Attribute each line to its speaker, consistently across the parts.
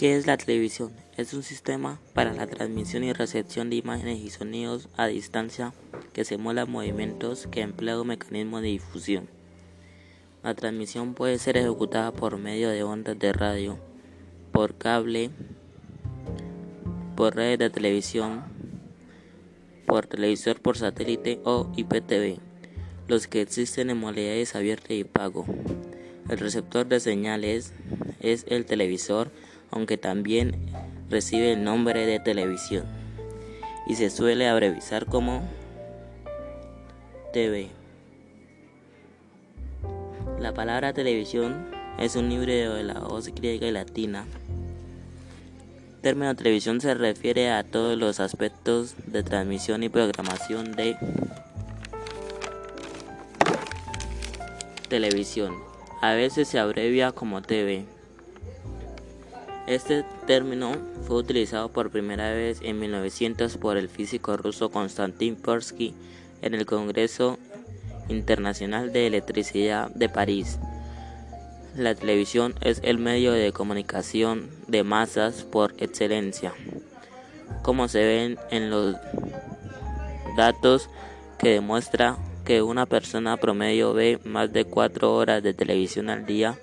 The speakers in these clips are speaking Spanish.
Speaker 1: ¿Qué es la televisión? Es un sistema para la transmisión y recepción de imágenes y sonidos a distancia que simula movimientos que emplea un mecanismo de difusión. La transmisión puede ser ejecutada por medio de ondas de radio, por cable, por redes de televisión, por televisor por satélite o IPTV, los que existen en modalidades abiertas y pago. El receptor de señales es el televisor aunque también recibe el nombre de televisión y se suele abreviar como TV. La palabra televisión es un híbrido de la voz griega y latina. El término televisión se refiere a todos los aspectos de transmisión y programación de televisión. A veces se abrevia como TV. Este término fue utilizado por primera vez en 1900 por el físico ruso Konstantin Persky en el Congreso Internacional de Electricidad de París. La televisión es el medio de comunicación de masas por excelencia, como se ven en los datos que demuestra que una persona promedio ve más de cuatro horas de televisión al día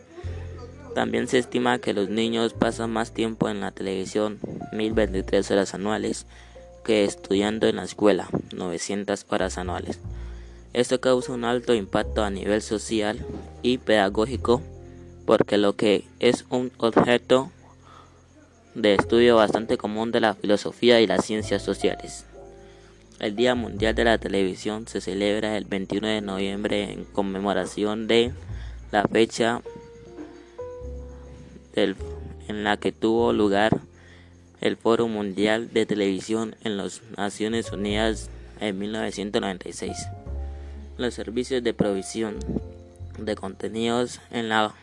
Speaker 1: también se estima que los niños pasan más tiempo en la televisión, 1023 horas anuales, que estudiando en la escuela, 900 horas anuales. Esto causa un alto impacto a nivel social y pedagógico porque lo que es un objeto de estudio bastante común de la filosofía y las ciencias sociales. El Día Mundial de la Televisión se celebra el 21 de noviembre en conmemoración de la fecha en la que tuvo lugar el Foro Mundial de Televisión en las Naciones Unidas en 1996. Los servicios de provisión de contenidos en la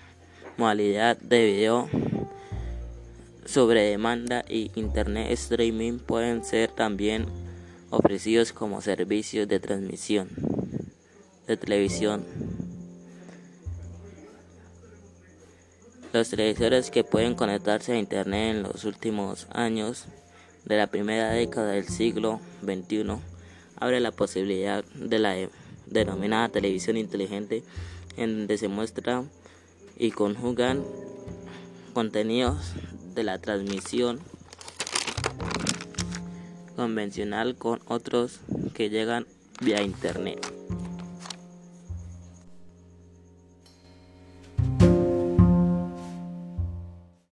Speaker 1: modalidad de video sobre demanda y internet streaming pueden ser también ofrecidos como servicios de transmisión de televisión Los televisores que pueden conectarse a Internet en los últimos años de la primera década del siglo XXI abre la posibilidad de la denominada televisión inteligente en donde se muestra y conjugan contenidos de la transmisión convencional con otros que llegan vía Internet.